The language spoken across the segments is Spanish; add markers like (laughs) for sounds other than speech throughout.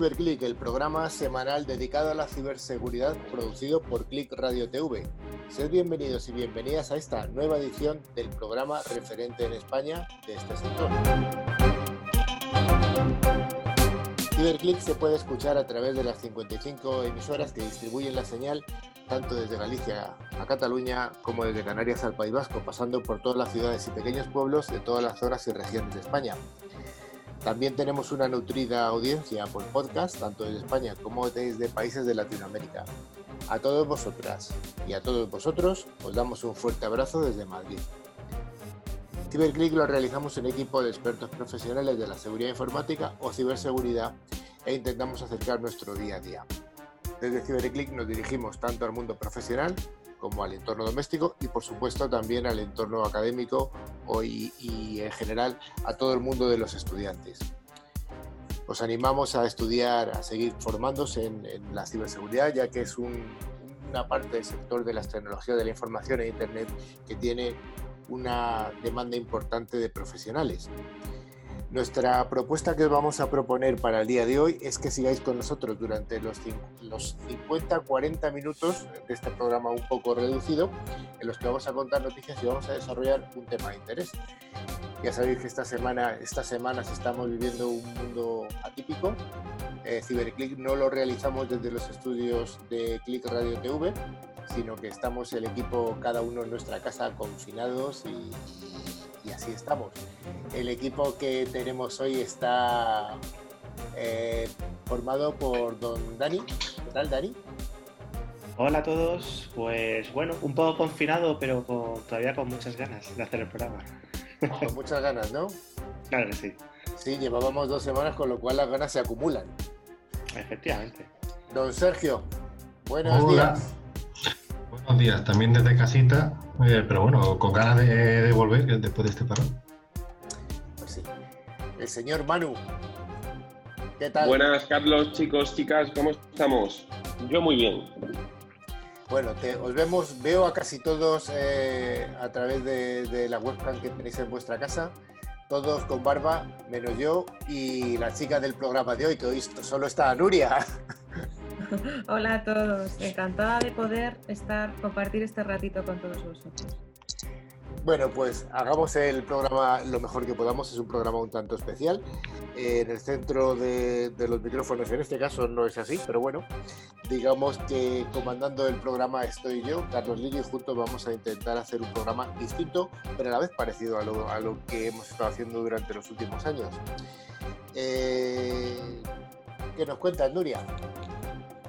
CiberClick, el programa semanal dedicado a la ciberseguridad producido por Click Radio TV. Sed bienvenidos y bienvenidas a esta nueva edición del programa referente en España de este sector. CiberClick se puede escuchar a través de las 55 emisoras que distribuyen la señal tanto desde Galicia a Cataluña como desde Canarias al País Vasco, pasando por todas las ciudades y pequeños pueblos de todas las zonas y regiones de España. También tenemos una nutrida audiencia por podcast, tanto desde España como desde países de Latinoamérica. A todos vosotras y a todos vosotros os damos un fuerte abrazo desde Madrid. CiberClick lo realizamos en equipo de expertos profesionales de la seguridad informática o ciberseguridad e intentamos acercar nuestro día a día. Desde CiberClick nos dirigimos tanto al mundo profesional como al entorno doméstico y por supuesto también al entorno académico y, en general a todo el mundo de los estudiantes. Os animamos a estudiar, a seguir formándose en, la ciberseguridad, ya que es una parte del sector de las tecnologías de la información e Internet que tiene una demanda importante de profesionales. Nuestra propuesta que os vamos a proponer para el día de hoy es que sigáis con nosotros durante los, los 50-40 minutos de este programa un poco reducido, en los que vamos a contar noticias y vamos a desarrollar un tema de interés. Ya sabéis que esta semana, estas semanas estamos viviendo un mundo atípico. Eh, CiberClick no lo realizamos desde los estudios de Click Radio TV, sino que estamos el equipo cada uno en nuestra casa confinados y y así estamos. El equipo que tenemos hoy está eh, formado por don Dani. ¿Qué tal, Dani? Hola a todos. Pues bueno, un poco confinado, pero todavía con muchas ganas de hacer el programa. Con muchas ganas, ¿no? Claro que sí. Sí, llevábamos dos semanas, con lo cual las ganas se acumulan. Efectivamente. Don Sergio, buenos días. Buenos días, también desde casita, eh, pero bueno, con ganas de, volver después de este parón. Pues sí. El señor Manu, ¿qué tal? Buenas, Carlos, chicos, chicas, ¿cómo estamos? Yo muy bien. Bueno, os vemos, veo a casi todos eh, a través de, de, la webcam que tenéis en vuestra casa, todos con barba, menos yo y la chica del programa de hoy, que hoy solo está Nuria. (laughs) Hola a todos, encantada de poder estar, compartir este ratito con todos vosotros. Bueno, pues hagamos el programa lo mejor que podamos. Es un programa un tanto especial. Eh, en el centro de, los micrófonos, en este caso no es así, pero bueno, digamos que comandando el programa estoy yo, Carlos Lillo, y juntos vamos a intentar hacer un programa distinto, pero a la vez parecido a lo, a lo que hemos estado haciendo durante los últimos años. Eh, ¿Qué nos cuentas, Nuria?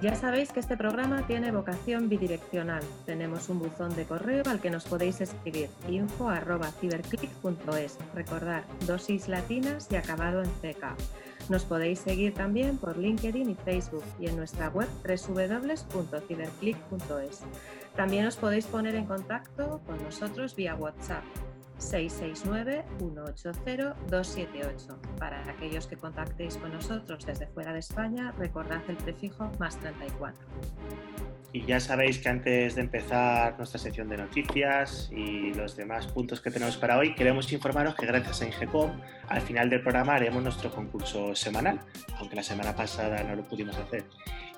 Ya sabéis que este programa tiene vocación bidireccional. Tenemos un buzón de correo al que nos podéis escribir info.ciberclick.es. Recordar, dosis latinas y acabado en CK. Nos podéis seguir también por LinkedIn y Facebook y en nuestra web www.ciberclick.es. También os podéis poner en contacto con nosotros vía WhatsApp 669-180-278. Para aquellos que contactéis con nosotros desde fuera de España, recordad el prefijo más 34. Y ya sabéis que antes de empezar nuestra sección de noticias y los demás puntos que tenemos para hoy, queremos informaros que gracias a Ingecom, al final del programa haremos nuestro concurso semanal, aunque la semana pasada no lo pudimos hacer.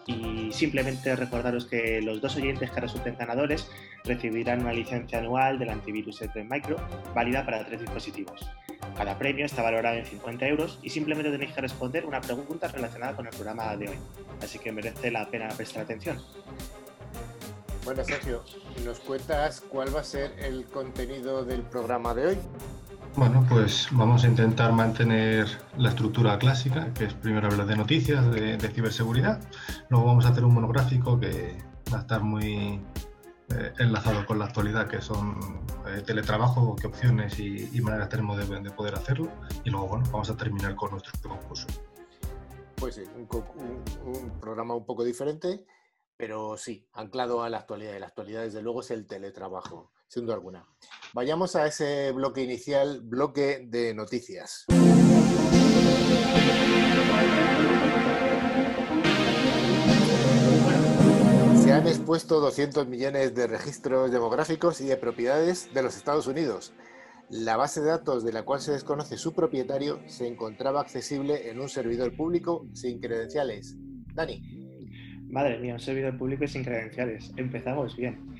Y simplemente recordaros que los dos oyentes que resulten ganadores recibirán una licencia anual del antivirus E3 Micro, válida para tres dispositivos. Cada premio está valorado en 50 euros y simplemente tenéis que responder una pregunta relacionada con el programa de hoy. Así que merece la pena prestar atención. Bueno, Sergio, ¿nos cuentas cuál va a ser el contenido del programa de hoy? Bueno, pues vamos a intentar mantener la estructura clásica, que es primero hablar de noticias, de, ciberseguridad. Luego vamos a hacer un monográfico que va a estar muy eh, enlazado con la actualidad, que son eh, teletrabajo, qué opciones y, maneras tenemos de, poder hacerlo. Y luego, bueno, vamos a terminar con nuestro concurso. Pues sí, un programa un poco diferente pero sí, anclado a la actualidad. Y la actualidad, desde luego, es el teletrabajo, sin duda alguna. Vayamos a ese bloque inicial, bloque de noticias. Se han expuesto 200 millones de registros demográficos y de propiedades de los Estados Unidos. La base de datos de la cual se desconoce su propietario se encontraba accesible en un servidor público sin credenciales. Dani. Madre mía, un servidor público sin credenciales. Empezamos bien.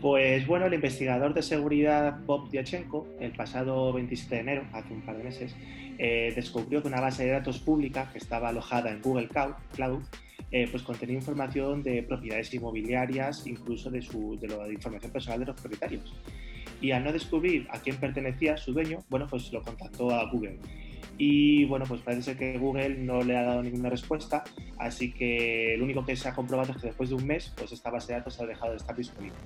Pues bueno, el investigador de seguridad Bob Diachenko, el pasado 27 de enero, hace un par de meses, eh, descubrió que una base de datos pública que estaba alojada en Google Cloud, eh, pues contenía información de propiedades inmobiliarias, incluso de, su, de la información personal de los propietarios. Y al no descubrir a quién pertenecía su dueño, bueno, pues lo contactó a Google. Y bueno, pues parece que Google no le ha dado ninguna respuesta, así que lo único que se ha comprobado es que después de un mes, pues esta base de datos ha dejado de estar disponible.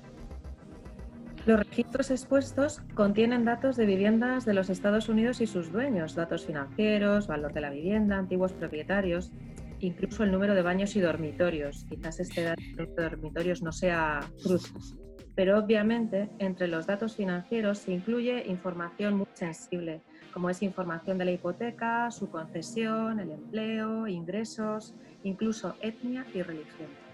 Los registros expuestos contienen datos de viviendas de los Estados Unidos y sus dueños, datos financieros, valor de la vivienda, antiguos propietarios, incluso el número de baños y dormitorios. Quizás este dato de dormitorios no sea crucial, pero obviamente entre los datos financieros se incluye información muy sensible, como es información de la hipoteca, su concesión, el empleo, ingresos, incluso etnia y religión.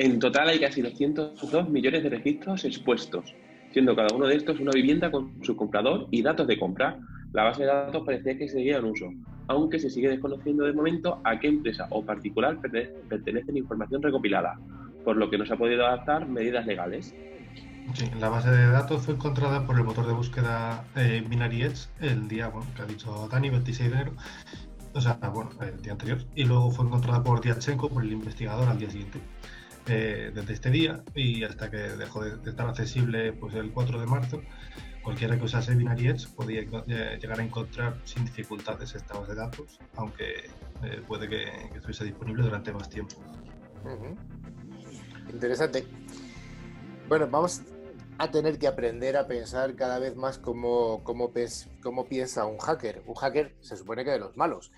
En total hay casi 202 millones de registros expuestos, siendo cada uno de estos una vivienda con su comprador y datos de compra. La base de datos parecía que seguía en uso, aunque se sigue desconociendo de momento a qué empresa o particular pertenece la información recopilada, por lo que no se ha podido adaptar medidas legales. Sí, la base de datos fue encontrada por el motor de búsqueda eh, el día que ha dicho Dani, 26 de enero, o sea, bueno, el día anterior, y luego fue encontrada por Diachenko, por el investigador, al día siguiente desde este día y hasta que dejó de, estar accesible pues, el 4 de marzo, cualquiera que usase Binary Edge podía llegar a encontrar sin dificultades esta base de datos, aunque eh, puede que, estuviese disponible durante más tiempo. Interesante. Bueno, vamos a tener que aprender a pensar cada vez más cómo, cómo, piensa un hacker. Un hacker se supone que de los malos,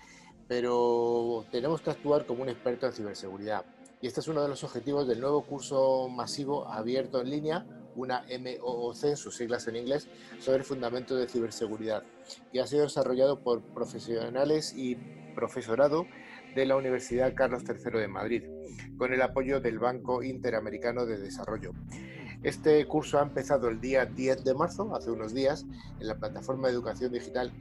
pero tenemos que actuar como un experto en ciberseguridad y este es uno de los objetivos del nuevo curso masivo abierto en línea, una MOOC, sus siglas en inglés, sobre el fundamento de ciberseguridad, que ha sido desarrollado por profesionales y profesorado de la Universidad Carlos III de Madrid, con el apoyo del Banco Interamericano de Desarrollo. Este curso ha empezado el día 10 de marzo, hace unos días, en la plataforma de educación digital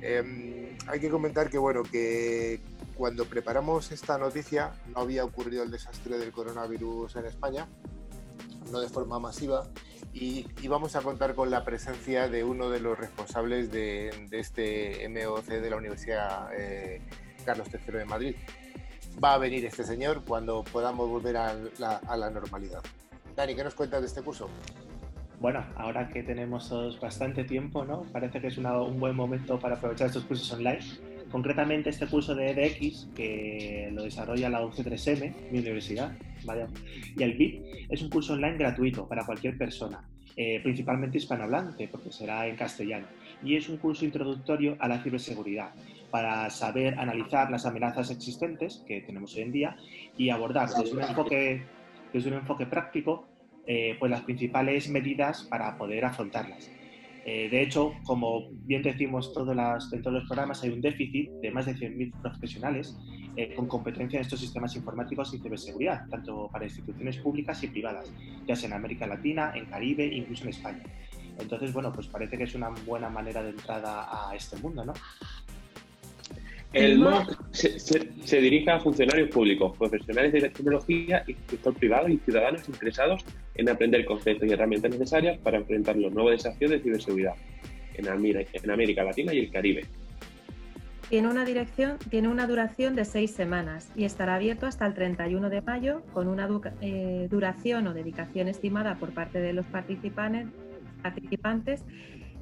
Em, hay que comentar que, bueno, que cuando preparamos esta noticia no había ocurrido el desastre del coronavirus en España, no de forma masiva, y íbamos a contar con la presencia de uno de los responsables de, este MOC de la Universidad eh, Carlos III de Madrid. Va a venir este señor cuando podamos volver a la normalidad. Dani, ¿qué nos cuentas de este curso? Bueno, ahora que tenemos bastante tiempo, ¿no? Parece que es un buen momento para aprovechar estos cursos online Concretamente este curso de EDX, que lo desarrolla la UC3M, mi universidad, y el BIP, es un curso online gratuito para cualquier persona, eh, principalmente hispanohablante, porque será en castellano. Y es un curso introductorio a la ciberseguridad, para saber analizar las amenazas existentes que tenemos hoy en día y abordar desde un enfoque, desde un enfoque práctico eh, pues las principales medidas para poder afrontarlas. Eh, de hecho, como bien decimos todas las, en todos los programas, hay un déficit de más de 100.000 profesionales eh, con competencia en estos sistemas informáticos y ciberseguridad, tanto para instituciones públicas y privadas, ya sea en América Latina, en Caribe, incluso en España. Entonces, bueno, pues parece que es una buena manera de entrada a este mundo, ¿no? El MOOC se, dirige a funcionarios públicos, profesionales de la tecnología y sector privado y ciudadanos interesados en aprender conceptos y herramientas necesarias para enfrentar los nuevos desafíos de ciberseguridad en América, Latina y el Caribe. Tiene una, dirección, tiene una duración de seis semanas y estará abierto hasta el 31 de mayo con una eh, duración o dedicación estimada por parte de los participantes, participantes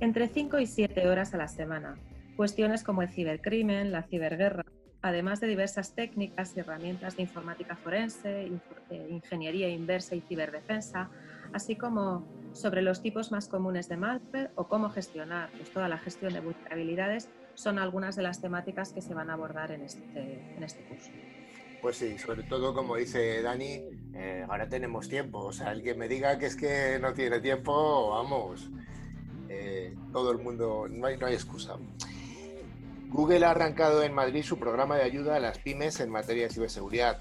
entre 5 y 7 horas a la semana cuestiones como el cibercrimen, la ciberguerra, además de diversas técnicas y herramientas de informática forense, eh, ingeniería inversa y ciberdefensa, así como sobre los tipos más comunes de malware o cómo gestionar pues, toda la gestión de vulnerabilidades, son algunas de las temáticas que se van a abordar en este, en este curso. Pues sí, sobre todo como dice Dani, eh, ahora tenemos tiempo. O sea, alguien me diga que es que no tiene tiempo, vamos, eh, todo el mundo, no hay, no hay excusa. Google ha arrancado en Madrid su programa de ayuda a las pymes en materia de ciberseguridad.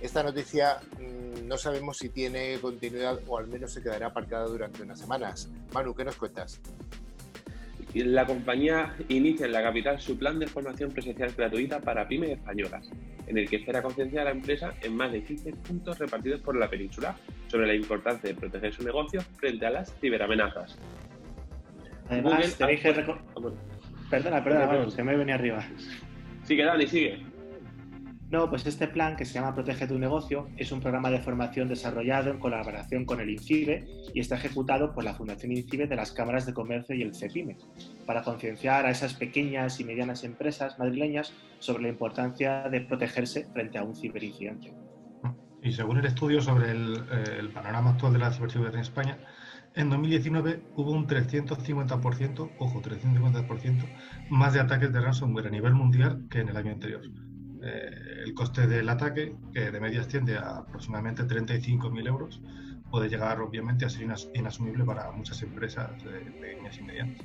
Esta noticia mm, no sabemos si tiene continuidad o al menos se quedará aparcada durante unas semanas. Manu, ¿qué nos cuentas? La compañía inicia en la capital su plan de formación presencial gratuita para pymes españolas, en el que espera concienciar a la empresa en más de 15 puntos repartidos por la península sobre la importancia de proteger su negocio frente a las ciberamenazas. Además, tenéis que Perdona, perdona, que me venía arriba. Sigue, Dani, sigue. No, pues este plan, que se llama Protege tu negocio, es un programa de formación desarrollado en colaboración con el INCIBE y está ejecutado por la Fundación INCIBE de las Cámaras de Comercio y el CEPIME, para concienciar a esas pequeñas y medianas empresas madrileñas sobre la importancia de protegerse frente a un ciberincidente. Y según el estudio sobre el, eh, panorama actual de la ciberseguridad en España, en 2019 hubo un 350%, ojo, 350% más de ataques de ransomware a nivel mundial que en el año anterior. Eh, el coste del ataque, que de media asciende a aproximadamente 35.000 euros, puede llegar obviamente a ser inasumible para muchas empresas pequeñas y medianas.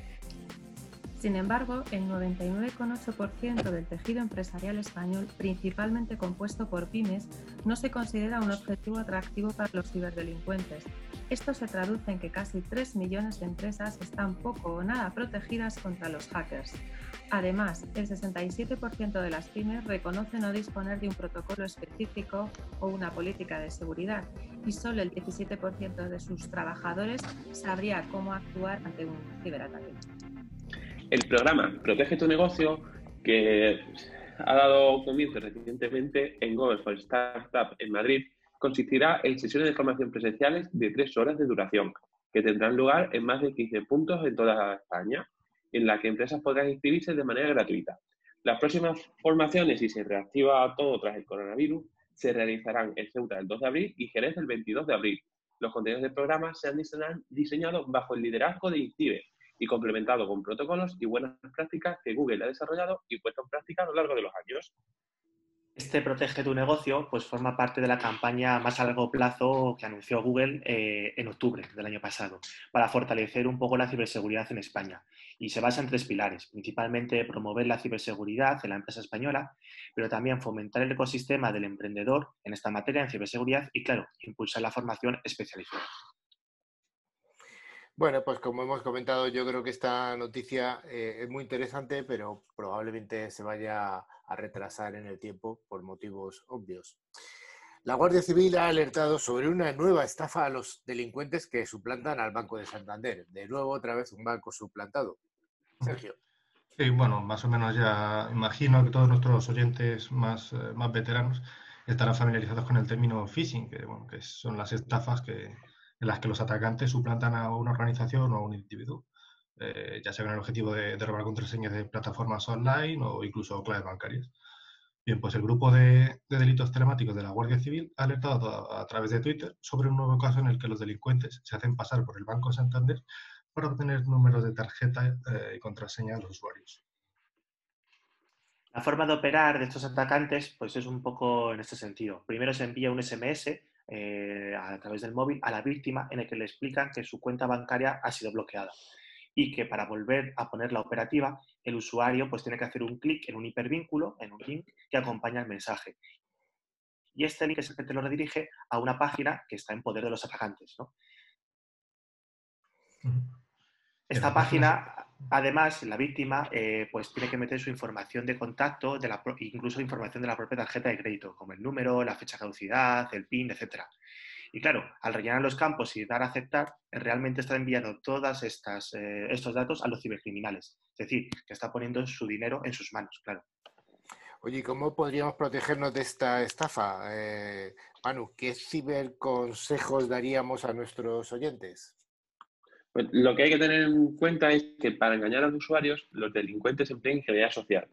Sin embargo, el 99,8% del tejido empresarial español, principalmente compuesto por pymes, no se considera un objetivo atractivo para los ciberdelincuentes. Esto se traduce en que casi 3 millones de empresas están poco o nada protegidas contra los hackers. Además, el 67% de las pymes reconoce no disponer de un protocolo específico o una política de seguridad y solo el 17% de sus trabajadores sabría cómo actuar ante un ciberataque. El programa Protege tu negocio, que ha dado comienzo recientemente en Google for Startup en Madrid, consistirá en sesiones de formación presenciales de tres horas de duración, que tendrán lugar en más de 15 puntos en toda España, en la que empresas podrán inscribirse de manera gratuita. Las próximas formaciones, si se reactiva todo tras el coronavirus, se realizarán en Ceuta el 2 de abril y Jerez el 22 de abril. Los contenidos del programa se han diseñado bajo el liderazgo de INCIBE, y complementado con protocolos y buenas prácticas que Google ha desarrollado y puesto en práctica a lo largo de los años. Este Protege tu negocio pues, forma parte de la campaña más a largo plazo que anunció Google eh, en octubre del año pasado para fortalecer un poco la ciberseguridad en España. Y se basa en tres pilares, principalmente promover la ciberseguridad en la empresa española, pero también fomentar el ecosistema del emprendedor en esta materia en ciberseguridad y, claro, impulsar la formación especializada. Bueno, pues como hemos comentado, yo creo que esta noticia eh, es muy interesante, pero probablemente se vaya a retrasar en el tiempo por motivos obvios. La Guardia Civil ha alertado sobre una nueva estafa a los delincuentes que suplantan al Banco de Santander. De nuevo, otra vez, un banco suplantado. Sergio. Sí, bueno, más o menos ya imagino que todos nuestros oyentes más, eh, más veteranos estarán familiarizados con el término phishing, que, bueno, que son las estafas que, en las que los atacantes suplantan a una organización o a un individuo, eh, ya sea con el objetivo de, robar contraseñas de plataformas online o incluso claves bancarias. Bien, pues el grupo de, delitos telemáticos de la Guardia Civil ha alertado a, través de Twitter sobre un nuevo caso en el que los delincuentes se hacen pasar por el Banco Santander para obtener números de tarjeta eh, y contraseña de los usuarios. La forma de operar de estos atacantes pues es un poco en este sentido. Primero se envía un SMS eh, a través del móvil a la víctima en el que le explican que su cuenta bancaria ha sido bloqueada y que para volver a poner la operativa el usuario pues tiene que hacer un clic en un hipervínculo, en un link que acompaña el mensaje. Y este link es el que te lo redirige a una página que está en poder de los atacantes. Esta página Además, la víctima eh, pues tiene que meter su información de contacto, la, incluso información de la propia tarjeta de crédito, como el número, la fecha de caducidad, el PIN, etc. Y claro, al rellenar los campos y dar a aceptar, realmente está enviando todos eh, estos datos a los cibercriminales. Es decir, que está poniendo su dinero en sus manos, claro. Oye, ¿cómo podríamos protegernos de esta estafa? Eh, Manu, ¿qué ciberconsejos daríamos a nuestros oyentes? Pues lo que hay que tener en cuenta es que para engañar a los usuarios, los delincuentes emplean ingeniería social.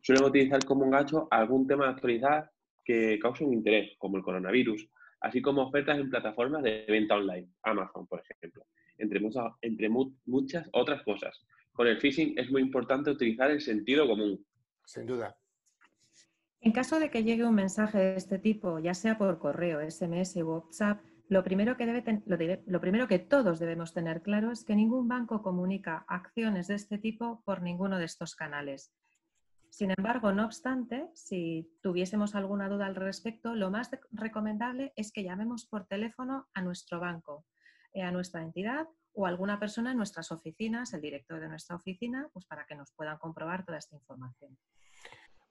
Suelen utilizar como un gacho algún tema de actualidad que cause un interés, como el coronavirus, así como ofertas en plataformas de venta online, Amazon, por ejemplo, entre muchas, entre muchas otras cosas. Con el phishing es muy importante utilizar el sentido común. Sin duda. En caso de que llegue un mensaje de este tipo, ya sea por correo, SMS o WhatsApp, lo primero, que debe lo, primero que todos debemos tener claro es que ningún banco comunica acciones de este tipo por ninguno de estos canales. Sin embargo, no obstante, si tuviésemos alguna duda al respecto, lo más recomendable es que llamemos por teléfono a nuestro banco, eh, a nuestra entidad o a alguna persona en nuestras oficinas, el director de nuestra oficina, pues para que nos puedan comprobar toda esta información.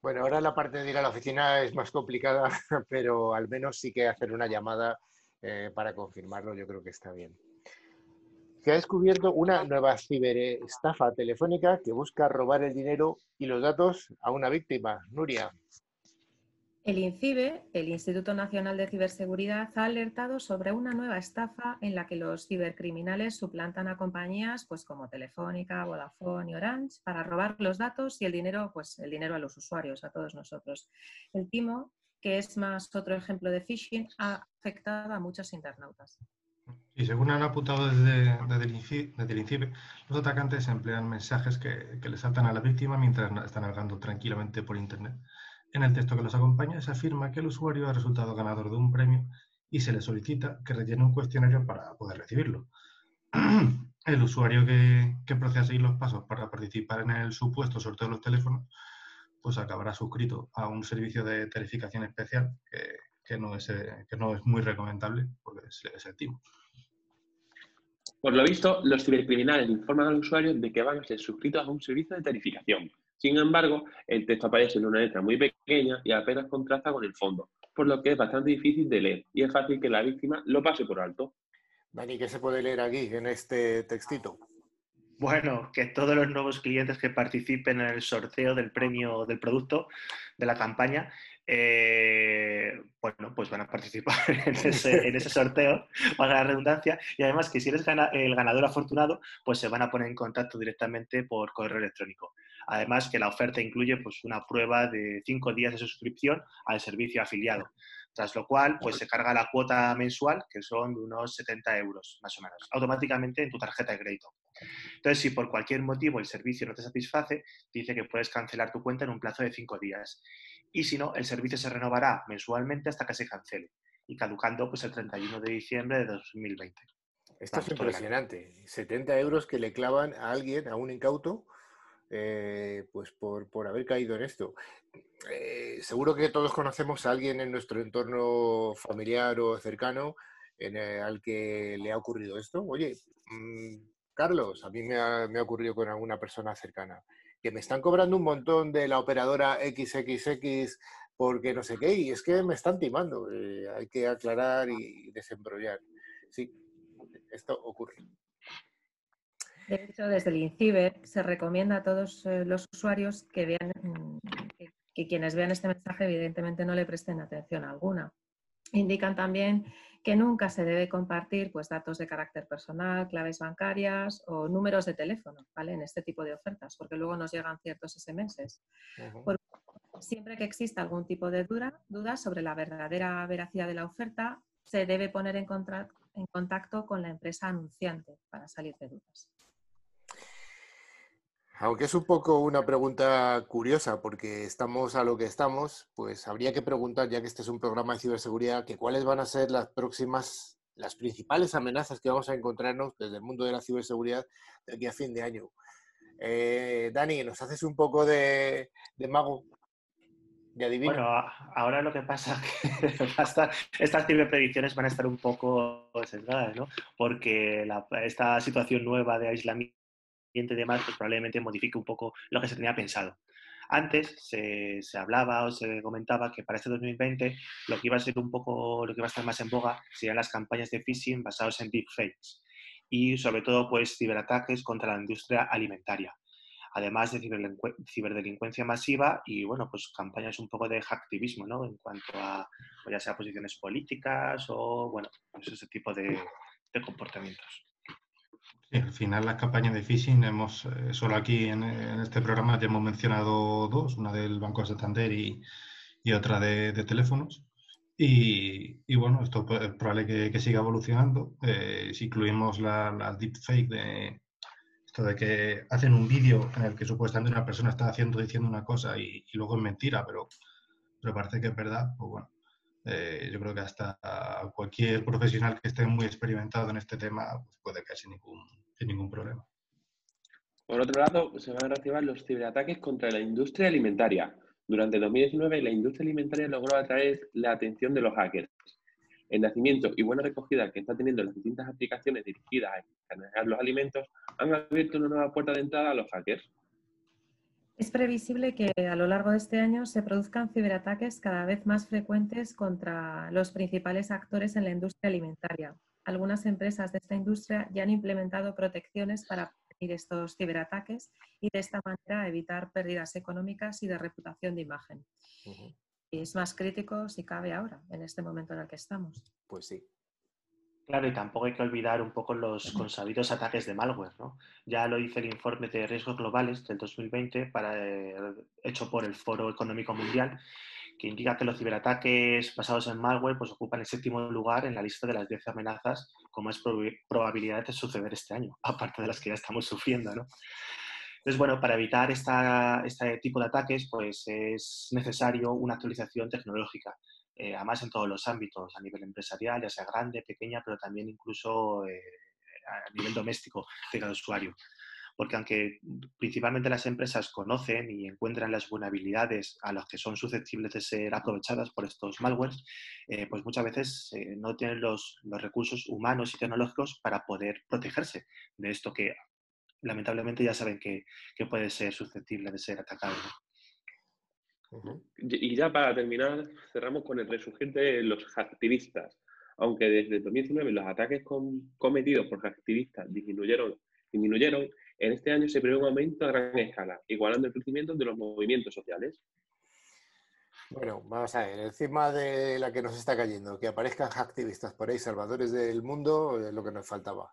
Bueno, ahora la parte de ir a la oficina es más complicada, (laughs) pero al menos sí que hacer una llamada eh, para confirmarlo, yo creo que está bien. Se ha descubierto una nueva ciberestafa telefónica que busca robar el dinero y los datos a una víctima. Nuria. El INCIBE, el Instituto Nacional de Ciberseguridad, ha alertado sobre una nueva estafa en la que los cibercriminales suplantan a compañías pues, como Telefónica, Vodafone y Orange para robar los datos y el dinero, pues, el dinero a los usuarios, a todos nosotros. El timo, que es más otro ejemplo de phishing, ha afectado a muchos internautas. Y según han apuntado desde, el INCIBE, los atacantes emplean mensajes que, que le saltan a la víctima mientras están navegando tranquilamente por Internet en el texto que los acompaña se afirma que el usuario ha resultado ganador de un premio y se le solicita que rellene un cuestionario para poder recibirlo. (clears throat) El usuario que, que procede a seguir los pasos para participar en el supuesto sorteo de los teléfonos, pues acabará suscrito a un servicio de tarificación especial que, no, es, que no es muy recomendable porque es, es el timo. Por lo visto, los cibercriminales informan al usuario de que van a ser suscritos a un servicio de tarificación, sin embargo, el texto aparece en una letra muy pequeña y apenas contrasta con el fondo, por lo que es bastante difícil de leer y es fácil que la víctima lo pase por alto. Dani, ¿qué se puede leer aquí en este textito? Bueno, que todos los nuevos clientes que participen en el sorteo del premio del producto de la campaña eh, bueno, pues van a participar (laughs) en ese, sorteo, para la redundancia, y además que si eres el ganador afortunado, pues se van a poner en contacto directamente por correo electrónico. Además que la oferta incluye pues una prueba de cinco días de suscripción al servicio afiliado, tras lo cual pues se carga la cuota mensual, que son unos 70 euros más o menos, automáticamente en tu tarjeta de crédito. Entonces, si por cualquier motivo el servicio no te satisface, dice que puedes cancelar tu cuenta en un plazo de cinco días y si no, el servicio se renovará mensualmente hasta que se cancele y caducando pues el 31 de diciembre de 2020. Esto es impresionante. 70 euros que le clavan a alguien, a un incauto, eh, pues por, por, haber caído en esto. Eh, seguro que todos conocemos a alguien en nuestro entorno familiar o cercano en al que le ha ocurrido esto. Oye, mm, Carlos, a mí me ha, ocurrido con alguna persona cercana que me están cobrando un montón de la operadora XXX porque no sé qué, y es que me están timando. Eh, hay que aclarar y desembrollar. Sí, esto ocurre. De hecho, desde el INCIBER se recomienda a todos eh, los usuarios que vean mm, que, quienes vean este mensaje evidentemente no le presten atención alguna. Indican también que nunca se debe compartir pues, datos de carácter personal, claves bancarias o números de teléfono ¿vale? en este tipo de ofertas, porque luego nos llegan ciertos SMS. siempre que exista algún tipo de duda, duda sobre la verdadera veracidad de la oferta, se debe poner en, en contacto con la empresa anunciante para salir de dudas. Aunque es un poco una pregunta curiosa, porque estamos a lo que estamos, pues habría que preguntar, ya que este es un programa de ciberseguridad, que cuáles van a ser las próximas, las principales amenazas que vamos a encontrarnos desde el mundo de la ciberseguridad de aquí a fin de año. Eh, Dani, ¿nos haces un poco de, mago? De? Bueno, ahora lo que pasa es (laughs) que estas ciberpredicciones van a estar un poco sesgadas, ¿no? Porque esta situación nueva de aislamiento de demás, pues probablemente modifique un poco lo que se tenía pensado. Antes se, se, hablaba o se comentaba que para este 2020 lo que iba a ser un poco, lo que iba a estar más en boga serían las campañas de phishing basadas en deepfakes y sobre todo pues ciberataques contra la industria alimentaria. Además de ciberdelincuencia masiva y bueno, pues campañas un poco de hacktivismo, ¿no? En cuanto a pues, ya sea posiciones políticas o bueno, pues ese tipo de, de comportamientos. Sí, al final las campañas de phishing hemos, eh, solo aquí en, este programa ya hemos mencionado dos, una del Banco de Santander y, y otra de, teléfonos. Y, y, bueno, esto es probable que, siga evolucionando. Eh, si incluimos la, la deepfake de esto de que hacen un vídeo en el que supuestamente una persona está haciendo, diciendo una cosa y, luego es mentira, pero, pero parece que es verdad, pues bueno, eh, yo creo que hasta cualquier profesional que esté muy experimentado en este tema pues puede caer sin ningún, sin ningún problema. Por otro lado, se van a reactivar los ciberataques contra la industria alimentaria. Durante 2019, la industria alimentaria logró atraer la atención de los hackers. El nacimiento y buena recogida que está teniendo las distintas aplicaciones dirigidas a escanear los alimentos han abierto una nueva puerta de entrada a los hackers. Es previsible que a lo largo de este año se produzcan ciberataques cada vez más frecuentes contra los principales actores en la industria alimentaria. Algunas empresas de esta industria ya han implementado protecciones para estos ciberataques y de esta manera evitar pérdidas económicas y de reputación de imagen. Y es más crítico si cabe ahora, en este momento en el que estamos. Pues sí. Claro, y tampoco hay que olvidar un poco los consabidos ataques de malware, ¿no? Ya lo dice el informe de riesgos globales del 2020 para, eh, hecho por el Foro Económico Mundial que indica que los ciberataques basados en malware pues, ocupan el séptimo lugar en la lista de las 10 amenazas con más probabilidades de suceder este año, (laughs) aparte de las que ya estamos sufriendo. ¿no? Entonces, bueno, para evitar esta, este tipo de ataques, pues es necesario una actualización tecnológica, eh, además en todos los ámbitos, a nivel empresarial, ya sea grande, pequeña, pero también incluso eh, a nivel (laughs) doméstico de cada usuario porque aunque principalmente las empresas conocen y encuentran las vulnerabilidades a las que son susceptibles de ser aprovechadas por estos malwares, eh, pues muchas veces no tienen los, recursos humanos y tecnológicos para poder protegerse de esto que lamentablemente ya saben que, puede ser susceptible de ser atacado. Y ya para terminar, cerramos con el resurgente de los activistas. Aunque desde 2019 los ataques cometidos por activistas disminuyeron, disminuyeron en este año se prevé un aumento a gran escala, igualando el crecimiento de los movimientos sociales. Bueno, vamos a ver, encima de la que nos está cayendo, que aparezcan activistas por ahí, salvadores del mundo, es lo que nos faltaba.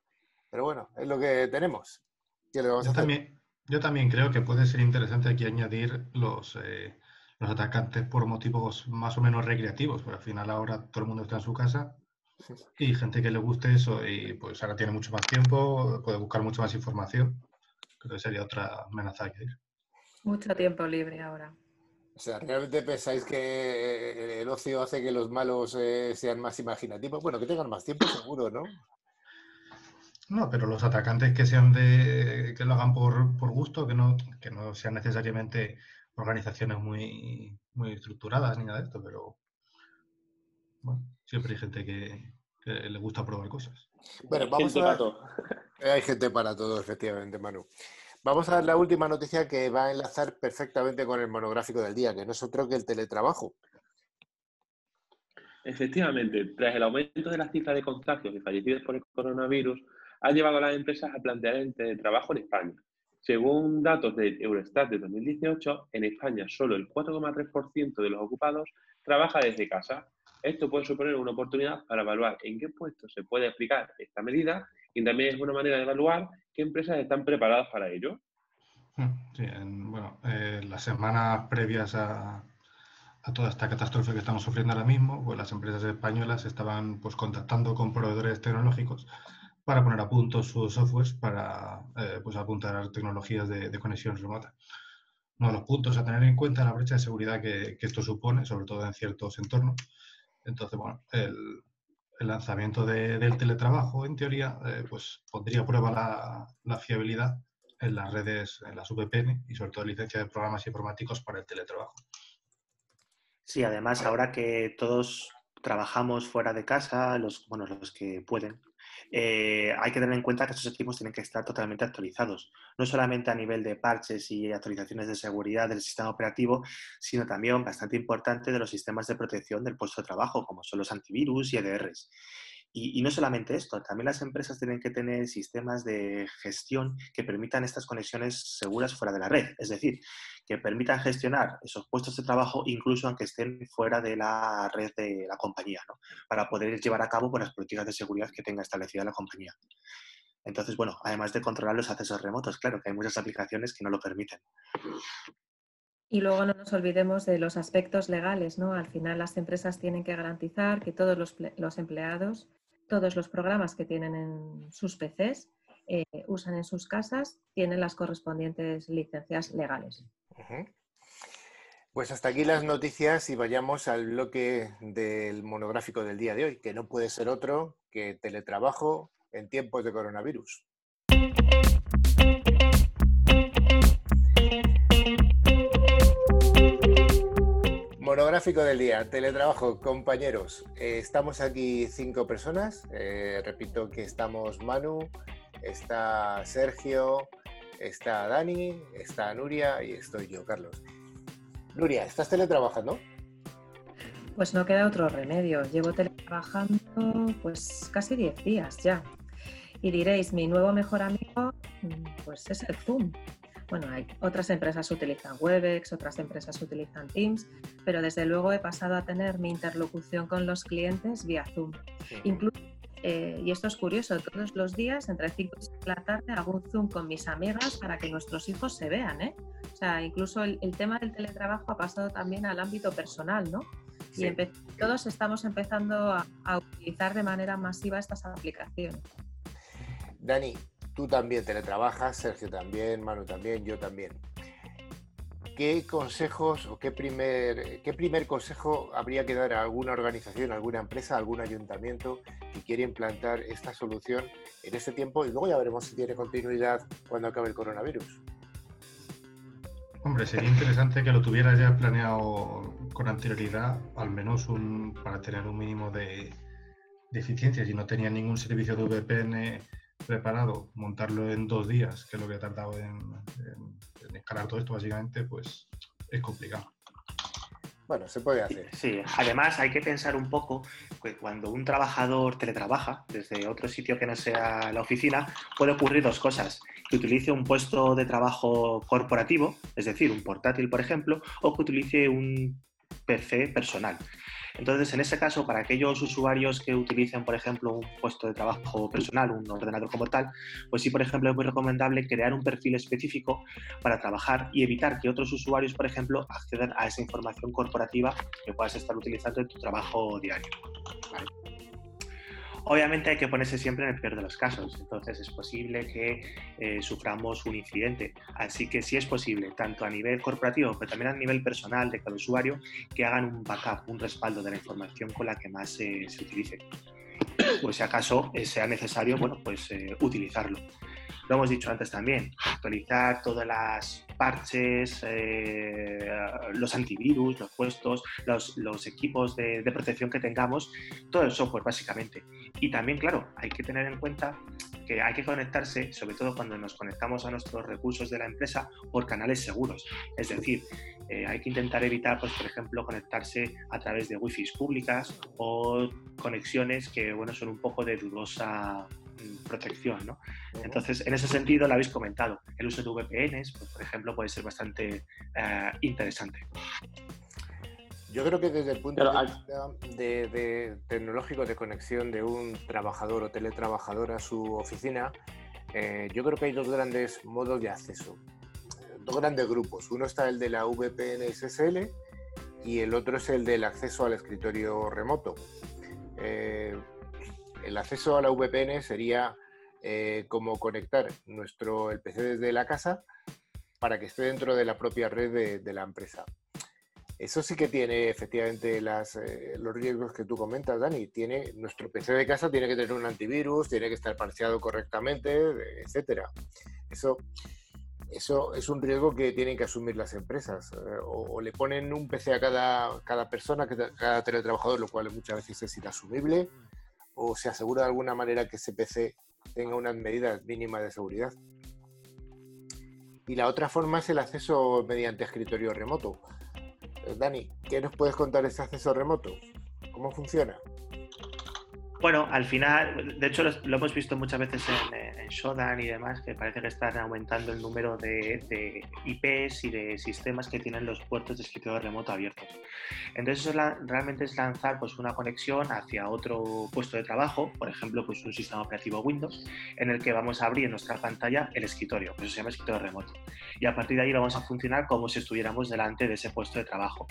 Pero bueno, es lo que tenemos. yo, También, yo también creo que puede ser interesante aquí añadir los, eh, los atacantes por motivos más o menos recreativos, porque al final ahora todo el mundo está en su casa y gente que le guste eso y pues ahora tiene mucho más tiempo, puede buscar mucho más información creo que sería otra amenaza que ir. Mucho tiempo libre ahora. O sea, ¿realmente pensáis que el ocio hace que los malos eh, sean más imaginativos? Bueno, que tengan más tiempo seguro, ¿no? No, pero los atacantes que sean de que lo hagan por, gusto, que no, que no sean necesariamente organizaciones muy, muy estructuradas ni nada de esto, pero bueno, siempre hay gente que, que le gusta probar cosas. Bueno, vamos a... (laughs) Hay gente para todo, efectivamente, Manu. Vamos a ver la última noticia que va a enlazar perfectamente con el monográfico del día, que no es otro que el teletrabajo. Efectivamente, tras el aumento de las cifras de contagios y fallecidos por el coronavirus, ha llevado a las empresas a plantear el teletrabajo en España. Según datos de Eurostat de 2018, en España solo el 4,3% de los ocupados trabaja desde casa. Esto puede suponer una oportunidad para evaluar en qué puestos se puede aplicar esta medida y también es una manera de evaluar qué empresas están preparadas para ello. Hmm, sí, bueno, eh, las semanas previas a, toda esta catástrofe que estamos sufriendo ahora mismo, pues las empresas españolas estaban pues contactando con proveedores tecnológicos para poner a punto sus softwares para eh, pues apuntar a tecnologías de, conexión remota. Uno de los puntos a tener en cuenta es la brecha de seguridad que, esto supone, sobre todo en ciertos entornos. Entonces, bueno, el, lanzamiento del teletrabajo, en teoría, eh, pues pondría a prueba la, fiabilidad en las redes, en las VPN y sobre todo licencia de programas informáticos para el teletrabajo. Sí, además, ahora que todos trabajamos fuera de casa, los, bueno, los que pueden, eh, hay que tener en cuenta que estos equipos tienen que estar totalmente actualizados, no solamente a nivel de parches y actualizaciones de seguridad del sistema operativo, sino también bastante importante de los sistemas de protección del puesto de trabajo, como son los antivirus y EDRs. Y, no solamente esto, también las empresas tienen que tener sistemas de gestión que permitan estas conexiones seguras fuera de la red, es decir, que permitan gestionar esos puestos de trabajo incluso aunque estén fuera de la red de la compañía, ¿no? para poder llevar a cabo las políticas de seguridad que tenga establecida la compañía. Entonces, bueno, además de controlar los accesos remotos, claro que hay muchas aplicaciones que no lo permiten. Y luego no nos olvidemos de los aspectos legales, ¿no? Al final las empresas tienen que garantizar que todos los empleados todos los programas que tienen en sus PCs, eh, usan en sus casas, tienen las correspondientes licencias legales. Pues hasta aquí las noticias y vayamos al bloque del monográfico del día de hoy, que no puede ser otro que teletrabajo en tiempos de coronavirus. Monográfico del día, teletrabajo, compañeros. Eh, estamos aquí cinco personas. Eh, repito que estamos Manu, está Sergio, está Dani, está Nuria y estoy yo, Carlos. Nuria, ¿estás teletrabajando? Pues no queda otro remedio. Llevo teletrabajando pues casi 10 días ya. Y diréis, mi nuevo mejor amigo pues es el Zoom. Bueno, hay otras empresas utilizan Webex, otras empresas utilizan Teams, pero desde luego he pasado a tener mi interlocución con los clientes vía Zoom. Incluso eh, y esto es curioso, todos los días entre 5 y 6 de la tarde hago un Zoom con mis amigas para que nuestros hijos se vean. ¿eh? O sea, incluso el, tema del teletrabajo ha pasado también al ámbito personal, ¿no? Y todos estamos empezando a, a, utilizar de manera masiva estas aplicaciones. Dani, tú también teletrabajas, Sergio también, Manu también, yo también. ¿qué consejos o qué primer, qué primer consejo habría que dar a alguna organización, alguna empresa, algún ayuntamiento que quiere implantar esta solución en este tiempo? Y luego ya veremos si tiene continuidad cuando acabe el coronavirus. Hombre, sería interesante que lo tuviera ya planeado con anterioridad, al menos un, para tener un mínimo de, de eficiencia. Si no tenía ningún servicio de VPN preparado, montarlo en dos días, que es lo que he tardado en, escalar todo esto, básicamente, pues es complicado. Bueno, se puede hacer. Sí, además hay que pensar un poco que cuando un trabajador teletrabaja desde otro sitio que no sea la oficina, puede ocurrir dos cosas. Que utilice un puesto de trabajo corporativo, es decir, un portátil, por ejemplo, o que utilice un PC personal. Entonces, en ese caso, para aquellos usuarios que utilicen, por ejemplo, un puesto de trabajo personal, un ordenador como tal, pues sí, por ejemplo, es muy recomendable crear un perfil específico para trabajar y evitar que otros usuarios, por ejemplo, accedan a esa información corporativa que puedas estar utilizando en tu trabajo diario. Obviamente hay que ponerse siempre en el peor de los casos, entonces es posible que eh, suframos un incidente. Así que si es posible, tanto a nivel corporativo, pero también a nivel personal de cada usuario, que hagan un backup, un respaldo de la información con la que más se utilice. Pues si acaso eh, sea necesario, bueno, pues eh, utilizarlo. Lo hemos dicho antes también, actualizar todas las parches, eh, los antivirus, los puestos, los, equipos de, protección que tengamos, todo el software básicamente. Y también, claro, hay que tener en cuenta que hay que conectarse, sobre todo cuando nos conectamos a nuestros recursos de la empresa, por canales seguros. Es decir, eh, hay que intentar evitar, pues, por ejemplo, conectarse a través de wifi públicas o conexiones que bueno, son un poco de dudosa protección. ¿no? Entonces, en ese sentido, lo habéis comentado. El uso de VPNs, pues, por ejemplo, puede ser bastante eh, interesante. Yo creo que desde el punto de vista de, tecnológico de conexión de un trabajador o teletrabajador a su oficina, eh, yo creo que hay dos grandes modos de acceso, dos grandes grupos. Uno está el de la VPN SSL y el otro es el del acceso al escritorio remoto. Eh, el acceso a la VPN sería eh, como conectar nuestro, el PC desde la casa para que esté dentro de la propia red de, la empresa. Eso sí que tiene efectivamente eh, los riesgos que tú comentas, Dani. Tiene, nuestro PC de casa tiene que tener un antivirus, tiene que estar parcheado correctamente, etcétera. Eso, eso es un riesgo que tienen que asumir las empresas. Eh, o, le ponen un PC a cada, cada persona, cada teletrabajador, lo cual muchas veces es inasumible, o se asegura de alguna manera que ese PC tenga unas medidas mínimas de seguridad. Y la otra forma es el acceso mediante escritorio remoto. Eh, Dani, ¿qué nos puedes contar de ese acceso remoto? ¿Cómo funciona? Bueno, al final, de hecho lo, hemos visto muchas veces en, Shodan y demás, que parece que están aumentando el número de, IPs y de sistemas que tienen los puertos de escritorio remoto abiertos. Entonces eso realmente es lanzar pues, una conexión hacia otro puesto de trabajo, por ejemplo, pues un sistema operativo Windows, en el que vamos a abrir en nuestra pantalla el escritorio, que eso se llama escritorio remoto. Y a partir de ahí vamos a funcionar como si estuviéramos delante de ese puesto de trabajo.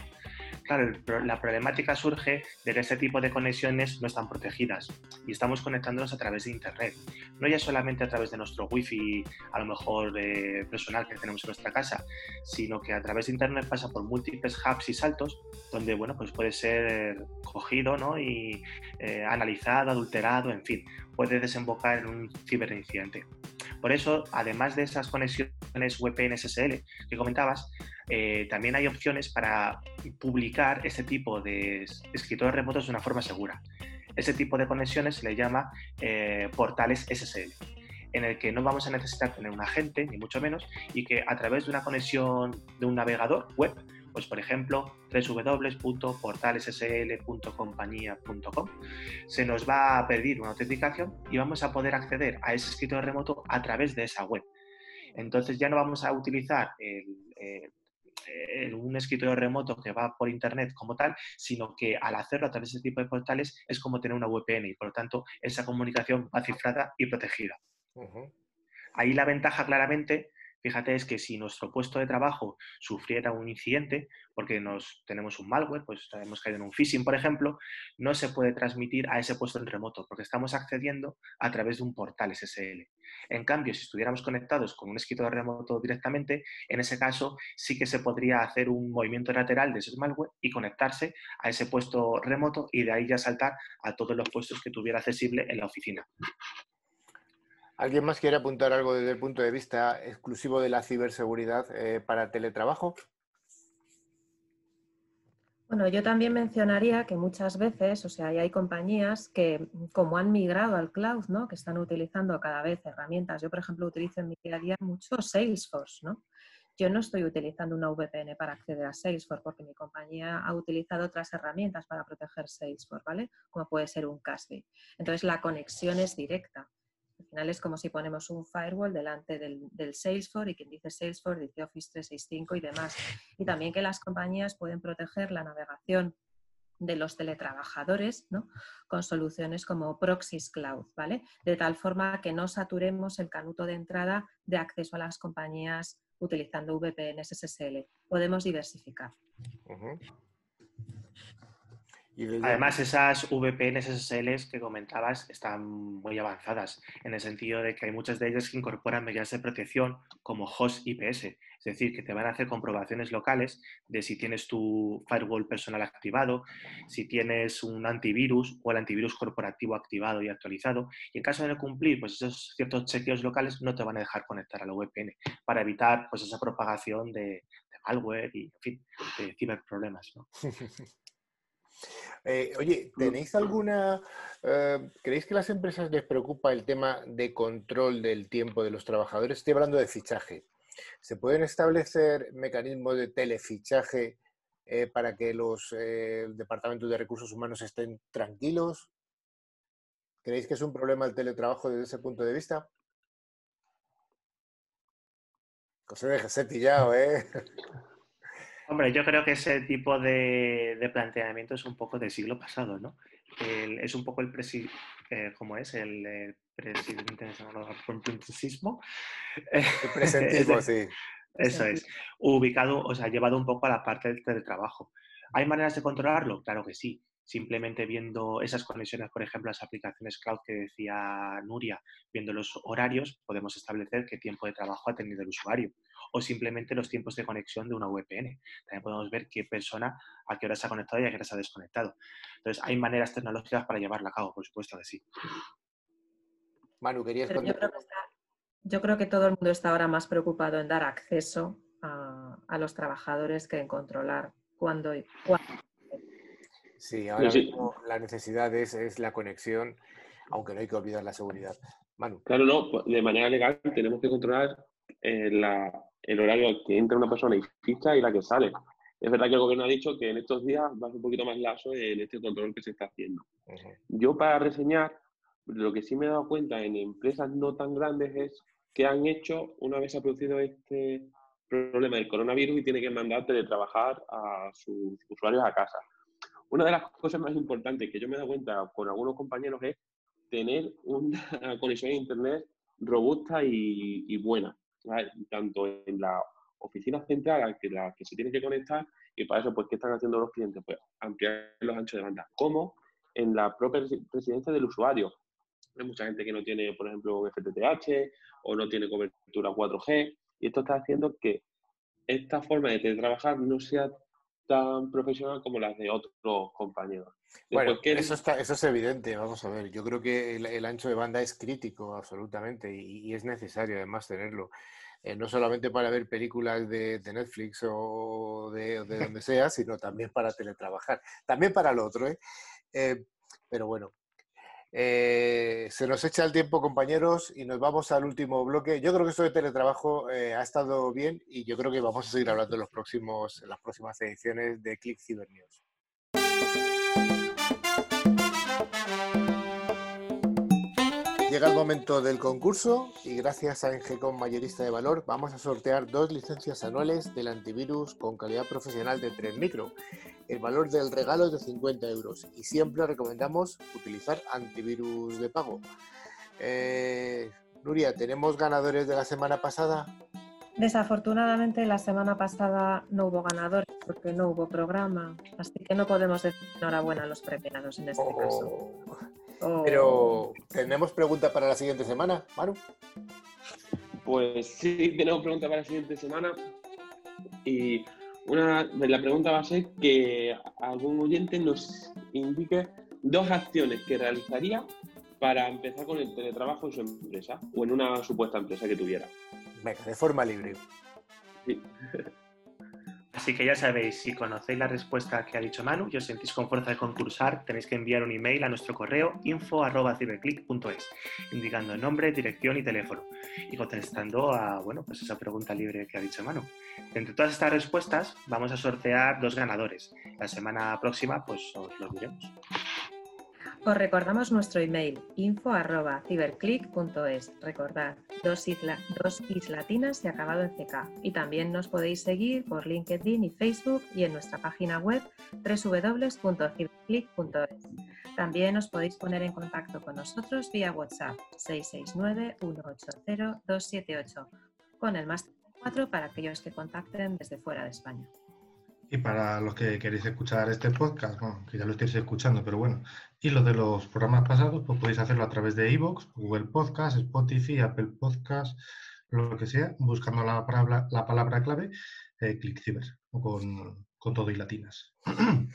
Claro, la problemática surge de que este tipo de conexiones no están protegidas y estamos conectándonos a través de Internet. No ya solamente a través de nuestro wifi, a lo mejor de personal que tenemos en nuestra casa, sino que a través de Internet pasa por múltiples hubs y saltos donde bueno, pues puede ser cogido ¿no? y eh, analizado, adulterado, en fin, puede desembocar en un ciberincidente. Por eso, además de esas conexiones VPN SSL que comentabas, eh, también hay opciones para publicar este tipo de escritores remotos de una forma segura. Ese tipo de conexiones se le llama eh, portales SSL en el que no vamos a necesitar tener un agente, ni mucho menos, y que a través de una conexión de un navegador web pues por ejemplo, www.portalessl.compañía.com. Se nos va a pedir una autenticación y vamos a poder acceder a ese escritorio remoto a través de esa web. Entonces ya no vamos a utilizar un escritorio remoto que va por internet como tal, sino que al hacerlo a través de ese tipo de portales es como tener una VPN y por lo tanto esa comunicación va cifrada y protegida. Ahí la ventaja claramente Fíjate, es que si nuestro puesto de trabajo sufriera un incidente, porque nos, tenemos un malware, pues hemos caído en un phishing, por ejemplo, no se puede transmitir a ese puesto en remoto, porque estamos accediendo a través de un portal SSL. En cambio, si estuviéramos conectados con un escritorio remoto directamente, en ese caso sí que se podría hacer un movimiento lateral de ese malware y conectarse a ese puesto remoto y de ahí ya saltar a todos los puestos que tuviera accesible en la oficina. ¿Alguien más quiere apuntar algo desde el punto de vista exclusivo de la ciberseguridad eh, para teletrabajo? Bueno, yo también mencionaría que muchas veces, o sea, hay compañías que como han migrado al cloud, ¿no? Que están utilizando cada vez herramientas. Yo, por ejemplo, utilizo en mi día a día mucho Salesforce, ¿no? Yo no estoy utilizando una VPN para acceder a Salesforce porque mi compañía ha utilizado otras herramientas para proteger Salesforce, ¿vale? Como puede ser un Casby. Entonces la conexión es directa. Al final es como si ponemos un firewall delante del, Salesforce y quien dice Salesforce dice Office 365 y demás. Y también que las compañías pueden proteger la navegación de los teletrabajadores ¿no? con soluciones como Proxys Cloud, ¿vale? De tal forma que no saturemos el canuto de entrada de acceso a las compañías utilizando VPN SSL. Podemos diversificar. Además, esas VPNs SSL que comentabas están muy avanzadas, en el sentido de que hay muchas de ellas que incorporan medidas de protección como host IPS, es decir, que te van a hacer comprobaciones locales de si tienes tu firewall personal activado, si tienes un antivirus o el antivirus corporativo activado y actualizado. Y en caso de no cumplir pues esos ciertos chequeos locales, no te van a dejar conectar a la VPN para evitar pues esa propagación de, malware y, en fin, de ciberproblemas. ¿no? (laughs) Eh, oye, ¿tenéis alguna... Eh, ¿Creéis que a las empresas les preocupa el tema de control del tiempo de los trabajadores? Estoy hablando de fichaje. ¿Se pueden establecer mecanismos de telefichaje eh, para que los departamentos de recursos humanos estén tranquilos? ¿Creéis que es un problema el teletrabajo desde ese punto de vista? José pillado, ¿eh? (laughs) Hombre, yo creo que ese tipo de, planteamiento es un poco del siglo pasado, ¿no? es un poco el presi, eh, ¿cómo es? El, el presidente El (laughs) presentismo, sí. Eso es. Ubicado, o sea, llevado un poco a la parte del teletrabajo. ¿Hay maneras de controlarlo? Claro que sí simplemente viendo esas conexiones, por ejemplo, las aplicaciones cloud que decía Nuria, viendo los horarios, podemos establecer qué tiempo de trabajo ha tenido el usuario o simplemente los tiempos de conexión de una VPN. También podemos ver qué persona a qué hora se ha conectado y a qué hora se ha desconectado. Entonces, hay maneras tecnológicas para llevarla a cabo, por supuesto que sí. Manu, querías contar. Yo, creo que todo el mundo está ahora más preocupado en dar acceso a, a los trabajadores que en controlar cuándo y cuándo Sí, ahora mismo la necesidad es, la conexión, aunque no hay que olvidar la seguridad. Manu. Claro, no, pues, de manera legal tenemos que controlar eh, el horario al que entra una persona y ficha y la que sale. Es verdad que el gobierno ha dicho que en estos días va a ser un poquito más lazo en este control que se está haciendo. Yo para reseñar, lo que sí me he dado cuenta en empresas no tan grandes es que han hecho, una vez ha producido este problema del coronavirus y tiene que mandar trabajar a sus usuarios a casa. Una de las cosas más importantes que yo me he dado cuenta con algunos compañeros es tener una (laughs) conexión a Internet robusta y, buena, tanto en la oficina central que, la que se tiene que conectar y para eso, pues, ¿qué están haciendo los clientes? Pues ampliar los anchos de banda, como en la propia residencia del usuario. Hay mucha gente que no tiene, por ejemplo, un FTTH o no tiene cobertura 4G y esto está haciendo que esta forma de trabajar no sea tan profesional como las de otros compañeros. Bueno, eso, está, eso es evidente, vamos a ver. Yo creo que el, ancho de banda es crítico, absolutamente, y, es necesario además tenerlo. Eh, no solamente para ver películas de, Netflix o de, de, donde sea, sino también para teletrabajar. También para lo otro, ¿eh? eh pero bueno, eh, se nos echa el tiempo, compañeros, y nos vamos al último bloque. Yo creo que esto de teletrabajo ha estado bien y yo creo que vamos a seguir hablando en, los próximos, en las próximas ediciones de Click Cyber News. Llega el momento del concurso y gracias a Engecom Mayorista de Valor vamos a sortear dos licencias anuales del antivirus con calidad profesional de 3 micro. El valor del regalo es de 50 euros y siempre recomendamos utilizar antivirus de pago. Eh, Nuria, ¿tenemos ganadores de la semana pasada? Desafortunadamente la semana pasada no hubo ganadores porque no hubo programa, así que no podemos decir enhorabuena a los premiados en este caso. Oh. Pero, ¿tenemos pregunta para la siguiente semana, Manu? Pues sí, tenemos pregunta para la siguiente semana. Y una de la pregunta va a ser que algún oyente nos indique dos acciones que realizaría para empezar con el teletrabajo en su empresa o en una supuesta empresa que tuviera. Venga, de forma libre. Sí. Así que ya sabéis, si conocéis la respuesta que ha dicho Manu y os sentís con fuerza de concursar, tenéis que enviar un email a nuestro correo info.ciberclick.es, indicando nombre, dirección y teléfono, y contestando a bueno, pues esa pregunta libre que ha dicho Manu. Entre todas estas respuestas, vamos a sortear dos ganadores. La semana próxima, pues os lo diremos. Os recordamos nuestro email info.ciberclick.es. Recordad, dos, isla, dos islatinas y acabado en CK. Y también nos podéis seguir por LinkedIn y Facebook y en nuestra página web www.ciberclick.es. También os podéis poner en contacto con nosotros vía WhatsApp 669-180-278 con el más 4 para aquellos que contacten desde fuera de España. Y para los que queréis escuchar este podcast, que ya lo estáis escuchando, pero bueno, y los de los programas pasados, pues podéis hacerlo a través de iVoox, Google Podcast, Spotify, Apple Podcast, lo que sea, buscando la palabra, la palabra clave eh, ClickCiber, o con, con todo y latinas. (clears throat)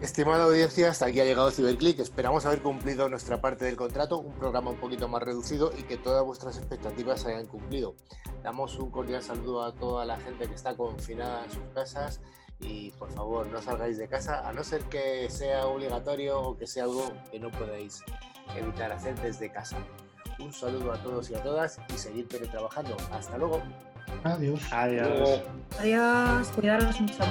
Estimada audiencia, hasta aquí ha llegado CiberClick. Esperamos haber cumplido nuestra parte del contrato, un programa un poquito más reducido y que todas vuestras expectativas se hayan cumplido. Damos un cordial saludo a toda la gente que está confinada en sus casas y por favor no salgáis de casa a no ser que sea obligatorio o que sea algo que no podéis evitar hacer desde casa. Un saludo a todos y a todas y seguir teletrabajando. Hasta luego. Adiós. Adiós. Adiós. Cuidaros mucho.